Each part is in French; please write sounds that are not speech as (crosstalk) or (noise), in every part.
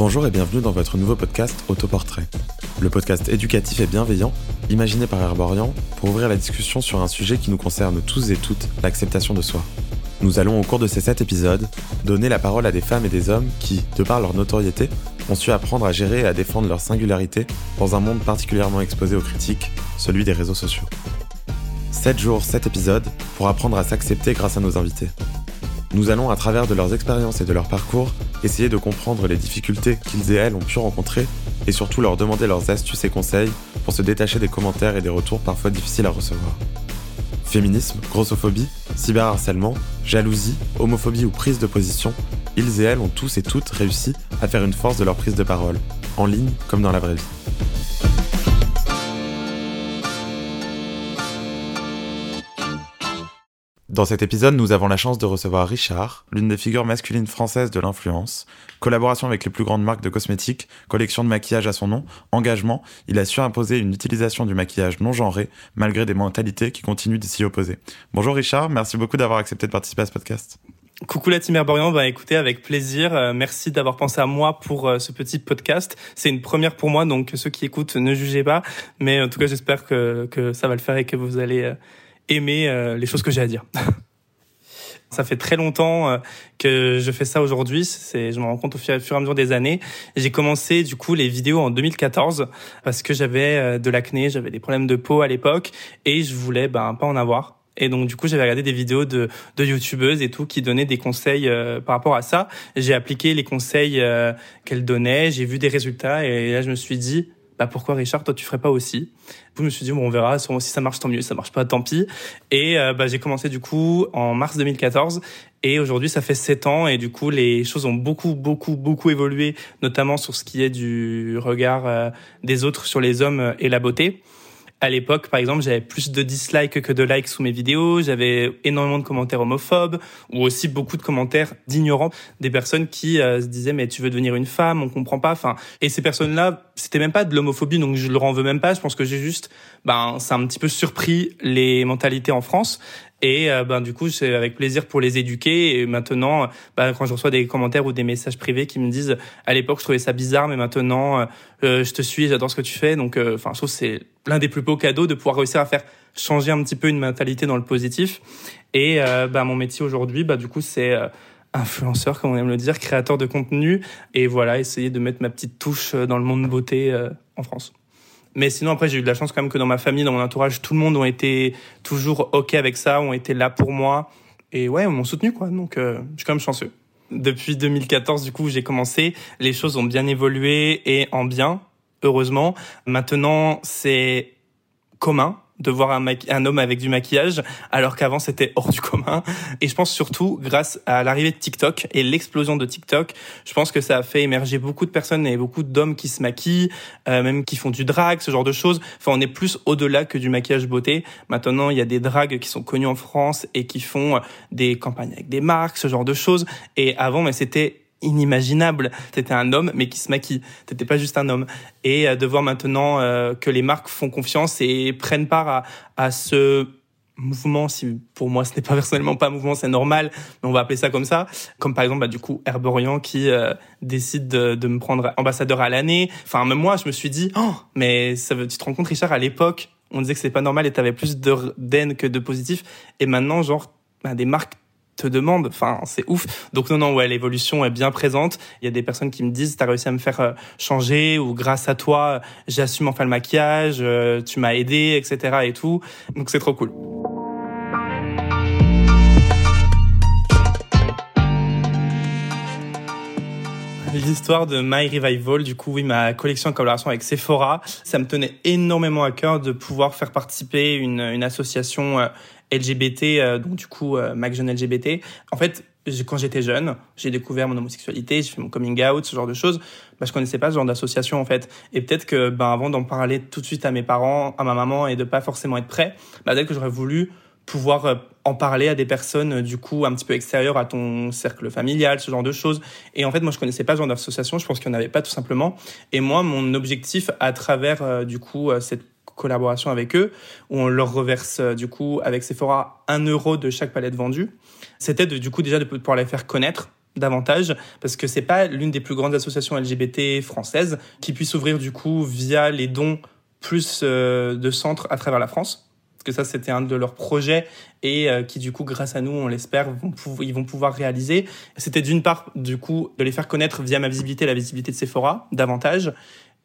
Bonjour et bienvenue dans votre nouveau podcast Autoportrait. Le podcast éducatif et bienveillant, imaginé par Herborian pour ouvrir la discussion sur un sujet qui nous concerne tous et toutes, l'acceptation de soi. Nous allons au cours de ces sept épisodes donner la parole à des femmes et des hommes qui, de par leur notoriété, ont su apprendre à gérer et à défendre leur singularité dans un monde particulièrement exposé aux critiques, celui des réseaux sociaux. 7 jours, 7 épisodes pour apprendre à s'accepter grâce à nos invités. Nous allons, à travers de leurs expériences et de leur parcours, essayer de comprendre les difficultés qu'ils et elles ont pu rencontrer et surtout leur demander leurs astuces et conseils pour se détacher des commentaires et des retours parfois difficiles à recevoir. Féminisme, grossophobie, cyberharcèlement, jalousie, homophobie ou prise de position, ils et elles ont tous et toutes réussi à faire une force de leur prise de parole, en ligne comme dans la vraie vie. Dans cet épisode, nous avons la chance de recevoir Richard, l'une des figures masculines françaises de l'influence. Collaboration avec les plus grandes marques de cosmétiques, collection de maquillage à son nom, engagement, il a su imposer une utilisation du maquillage non genré, malgré des mentalités qui continuent de s'y opposer. Bonjour Richard, merci beaucoup d'avoir accepté de participer à ce podcast. Coucou la team Herborian, bah écoutez avec plaisir. Euh, merci d'avoir pensé à moi pour euh, ce petit podcast. C'est une première pour moi, donc ceux qui écoutent ne jugez pas. Mais en tout cas, j'espère que, que ça va le faire et que vous allez euh, aimer euh, les choses que j'ai à dire. (laughs) Ça fait très longtemps euh, que je fais ça aujourd'hui. C'est, je me rends compte au fur et à mesure des années. J'ai commencé du coup les vidéos en 2014 parce que j'avais euh, de l'acné, j'avais des problèmes de peau à l'époque et je voulais ben pas en avoir. Et donc du coup j'avais regardé des vidéos de, de youtubeuses et tout qui donnaient des conseils par rapport à ça. J'ai appliqué les conseils qu'elles donnaient, j'ai vu des résultats et là je me suis dit bah pourquoi Richard, toi tu ferais pas aussi. Je me suis dit bon on verra, si ça marche tant mieux, si ça marche pas tant pis. Et euh, bah, j'ai commencé du coup en mars 2014 et aujourd'hui ça fait sept ans. Et du coup les choses ont beaucoup beaucoup beaucoup évolué, notamment sur ce qui est du regard euh, des autres sur les hommes et la beauté. À l'époque, par exemple, j'avais plus de dislikes que de likes sous mes vidéos, j'avais énormément de commentaires homophobes ou aussi beaucoup de commentaires d'ignorants, des personnes qui euh, se disaient mais tu veux devenir une femme, on comprend pas. Enfin, et ces personnes-là, c'était même pas de l'homophobie, donc je leur en veux même pas. Je pense que j'ai juste, ben, ça a un petit peu surpris les mentalités en France. Et euh, ben du coup, c'est avec plaisir pour les éduquer. Et maintenant, ben, quand je reçois des commentaires ou des messages privés qui me disent, à l'époque, je trouvais ça bizarre, mais maintenant, euh, je te suis, j'adore ce que tu fais. Donc, euh, enfin, je trouve c'est l'un des plus beaux cadeaux de pouvoir réussir à faire changer un petit peu une mentalité dans le positif. Et ben, mon métier aujourd'hui, bah du coup, c'est influenceur, comme on aime le dire, créateur de contenu. Et voilà, essayer de mettre ma petite touche dans le monde beauté en France. Mais sinon, après, j'ai eu de la chance quand même que dans ma famille, dans mon entourage, tout le monde ont été toujours OK avec ça, ont été là pour moi. Et ouais, m'ont soutenu, quoi. Donc, euh, je suis quand même chanceux. Depuis 2014, du coup, j'ai commencé. Les choses ont bien évolué et en bien, heureusement. Maintenant, c'est commun de voir un, un, homme avec du maquillage, alors qu'avant c'était hors du commun. Et je pense surtout, grâce à l'arrivée de TikTok et l'explosion de TikTok, je pense que ça a fait émerger beaucoup de personnes et beaucoup d'hommes qui se maquillent, euh, même qui font du drag, ce genre de choses. Enfin, on est plus au-delà que du maquillage beauté. Maintenant, il y a des drags qui sont connus en France et qui font des campagnes avec des marques, ce genre de choses. Et avant, mais c'était inimaginable. T'étais un homme, mais qui se maquille. T'étais pas juste un homme. Et euh, de voir maintenant euh, que les marques font confiance et prennent part à, ce mouvement, si pour moi ce n'est pas (laughs) personnellement pas un mouvement, c'est normal, mais on va appeler ça comme ça. Comme par exemple, bah, du coup, Herborian qui euh, décide de, de, me prendre ambassadeur à l'année. Enfin, même moi, je me suis dit, oh, mais ça veut, tu te rends compte, Richard, à l'époque, on disait que c'est pas normal et t'avais plus de d'haine que de positif. Et maintenant, genre, bah, des marques te demande. Enfin, c'est ouf. Donc non, non, ouais, l'évolution est bien présente. Il y a des personnes qui me disent, t'as réussi à me faire euh, changer ou grâce à toi, j'assume enfin le maquillage, euh, tu m'as aidé, etc. et tout. Donc c'est trop cool. L'histoire de My Revival, du coup, oui, ma collection en collaboration avec Sephora, ça me tenait énormément à cœur de pouvoir faire participer une, une association euh, LGBT, euh, donc du coup, euh, Mac Jeune LGBT. En fait, quand j'étais jeune, j'ai découvert mon homosexualité, j'ai fait mon coming out, ce genre de choses. Bah, je connaissais pas ce genre d'association en fait. Et peut-être que, ben, avant d'en parler tout de suite à mes parents, à ma maman et de pas forcément être prêt, bah, peut-être que j'aurais voulu pouvoir euh, en parler à des personnes du coup un petit peu extérieures à ton cercle familial, ce genre de choses. Et en fait, moi, je connaissais pas ce genre d'association. Je pense qu'il n'y en avait pas tout simplement. Et moi, mon objectif à travers du coup cette collaboration avec eux, où on leur reverse euh, du coup avec Sephora un euro de chaque palette vendue. C'était du coup déjà de pouvoir les faire connaître davantage parce que c'est pas l'une des plus grandes associations LGBT françaises qui puisse ouvrir du coup via les dons plus euh, de centres à travers la France parce que ça c'était un de leurs projets et euh, qui du coup grâce à nous on l'espère ils vont pouvoir réaliser c'était d'une part du coup de les faire connaître via ma visibilité la visibilité de Sephora davantage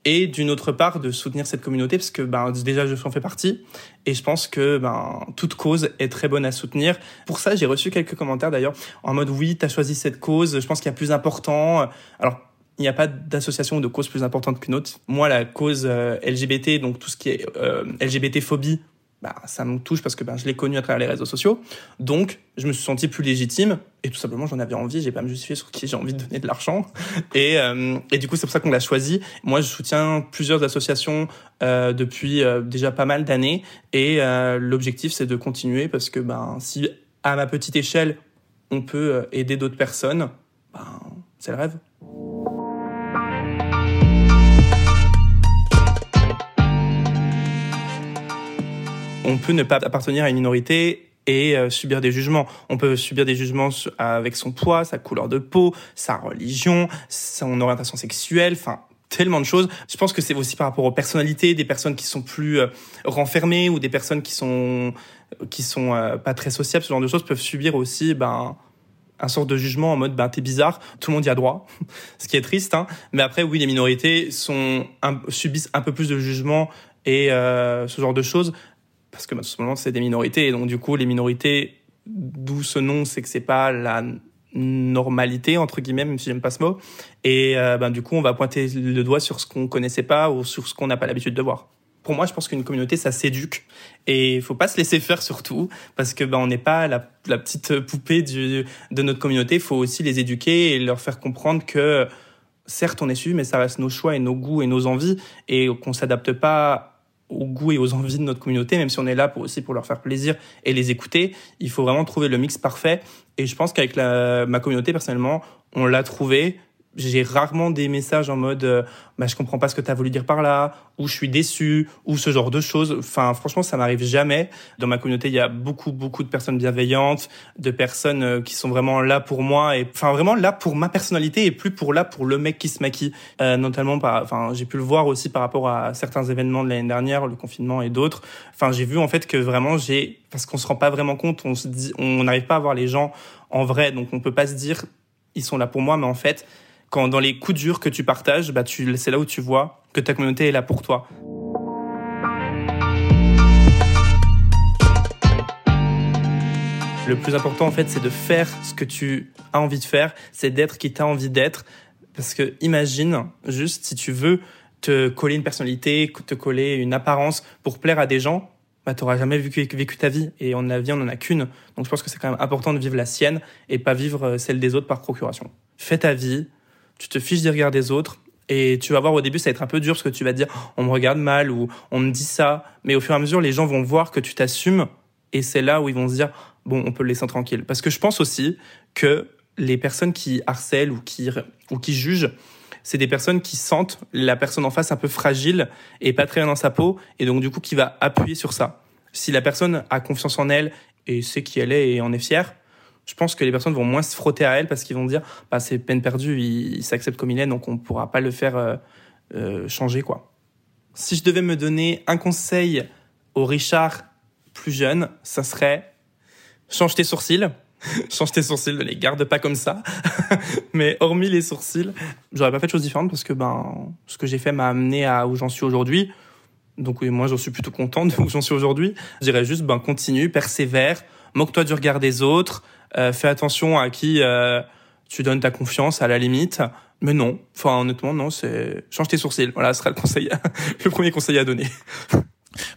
et d'une autre part de soutenir cette communauté parce que ben déjà je en fais partie et je pense que ben toute cause est très bonne à soutenir. Pour ça, j'ai reçu quelques commentaires d'ailleurs en mode oui, tu as choisi cette cause, je pense qu'il y a plus important. Alors il n'y a pas d'association ou de cause plus importante qu'une autre. Moi, la cause euh, LGBT, donc tout ce qui est euh, LGBT phobie, bah, ça me touche parce que ben, je l'ai connu à travers les réseaux sociaux. Donc, je me suis senti plus légitime et tout simplement, j'en avais envie. J'ai pas à me justifier sur qui j'ai envie de donner de l'argent. (laughs) Et, euh, et du coup, c'est pour ça qu'on l'a choisi. Moi, je soutiens plusieurs associations euh, depuis euh, déjà pas mal d'années et l'objectif, c'est de continuer parce que ben, si à ma petite échelle, on peut aider d'autres personnes, ben, c'est le rêve. On peut ne pas appartenir à une minorité et euh, subir des jugements. On peut subir des jugements avec son poids, sa couleur de peau, sa religion, son orientation sexuelle, enfin tellement de choses. Je pense que c'est aussi par rapport aux personnalités, des personnes qui sont plus euh, renfermées ou des personnes qui sont qui sont euh, pas très sociables, ce genre de choses peuvent subir aussi ben un sort de jugement en mode ben t'es bizarre, tout le monde y a droit, (laughs) ce qui est triste. Hein. Mais après oui, les minorités subissent un peu plus de jugement et ce genre de choses parce que bah, tout simplement c'est des minorités. Et donc du coup les minorités d'où ce nom c'est que c'est pas la normalité entre guillemets même si j'aime pas ce mot. Et ben du coup on va pointer le doigt sur ce qu'on connaissait pas ou sur ce qu'on n'a pas l'habitude de voir. Pour moi je pense qu'une communauté ça s'éduque. Et il faut pas se laisser faire surtout parce que ben on n'est pas la, petite poupée de notre communauté. Il faut aussi les éduquer et leur faire comprendre que certes on est suivi mais ça reste nos choix et nos goûts et nos envies et qu'on s'adapte pas aux goûts et aux envies de notre communauté, même si on est là pour aussi pour leur faire plaisir et les écouter. Il faut vraiment trouver le mix parfait. Et je pense qu'avec ma communauté, personnellement, on l'a trouvé j'ai rarement des messages en mode euh, bah, je comprends pas ce que tu as voulu dire par là ou je suis déçu ou ce genre de choses. Enfin franchement ça m'arrive jamais. Dans ma communauté il y a beaucoup beaucoup de personnes bienveillantes de personnes euh, qui sont vraiment là pour moi et enfin vraiment là pour ma personnalité et plus pour là pour le mec qui se maquille. Euh, notamment par enfin j'ai pu le voir aussi par rapport à certains événements de l'année dernière le confinement et d'autres. Enfin j'ai vu en fait que vraiment j'ai parce qu'on se rend pas vraiment compte on se dit on n'arrive pas à voir les gens en vrai. Donc on peut pas se dire ils sont là pour moi mais en fait quand dans les coups durs que tu partages, bah tu, c'est là où tu vois que ta communauté est là pour toi. Le plus important, en fait, c'est de faire ce que tu as envie de faire, c'est d'être qui t'as envie d'être. Parce que imagine, juste, si tu veux te coller une personnalité, te coller une apparence pour plaire à des gens, bah, t'auras jamais vécu, ta vie. Et on a vie, on en a qu'une. Donc je pense que c'est quand même important de vivre la sienne et pas vivre euh, celle des autres par procuration. Fais ta vie, tu te fiches des regards des autres. Et tu vas voir au début, ça va être un peu dur parce que tu vas dire, on me regarde mal ou on me dit ça. Mais au fur et à mesure, les gens vont voir que tu t'assumes. Et c'est là où ils vont se dire, bon, on peut le laisser tranquille. Parce que je pense aussi que les personnes qui harcèlent ou qui, ou qui jugent, c'est des personnes qui sentent la personne en face un peu fragile et pas très bien dans sa peau. Et donc, du coup, qui va appuyer sur ça. Si la personne a confiance en elle et sait qui elle est et en est fière, je pense que les personnes vont moins se frotter à elle parce qu'ils vont dire bah, c'est peine perdue, il, s'accepte comme il est, donc on ne pourra pas le faire euh, euh, changer. quoi. Si je devais me donner un conseil au Richard plus jeune, ça serait change tes sourcils. (laughs) change tes sourcils, ne les garde pas comme ça. (laughs) Mais hormis les sourcils, j'aurais pas fait de choses différentes parce que ben, ce que j'ai fait m'a amené à où j'en suis aujourd'hui. Donc oui, moi j'en suis plutôt content de (laughs) où j'en suis aujourd'hui. Je dirais juste ben continue, persévère, moque-toi du regard des autres, fais attention à qui euh, tu donnes ta confiance à la limite. Mais non, enfin honnêtement non, c'est change tes sourcils. Voilà, ce sera le conseil, (laughs) le premier conseil à donner. (laughs)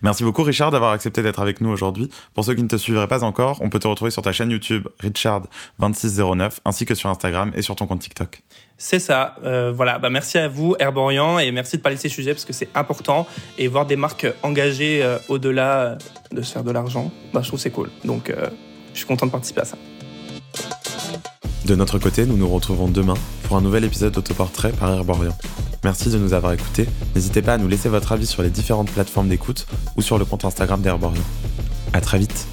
Merci beaucoup Richard d'avoir accepté d'être avec nous aujourd'hui. Pour ceux qui ne te suivraient pas encore, on peut te retrouver sur ta chaîne YouTube Richard2609 ainsi que sur Instagram et sur ton compte TikTok. C'est ça. Euh, voilà. Bah, merci à vous Herborian et merci de parler de ces sujets parce que c'est important et voir des marques engagées euh, au-delà de se faire de l'argent, bah, je trouve c'est cool. Donc euh, je suis content de participer à ça. De notre côté, nous nous retrouvons demain pour un nouvel épisode d'autoportrait par Herborian. Merci de nous avoir écoutés. N'hésitez pas à nous laisser votre avis sur les différentes plateformes d'écoute ou sur le compte Instagram d'Herborian. À très vite.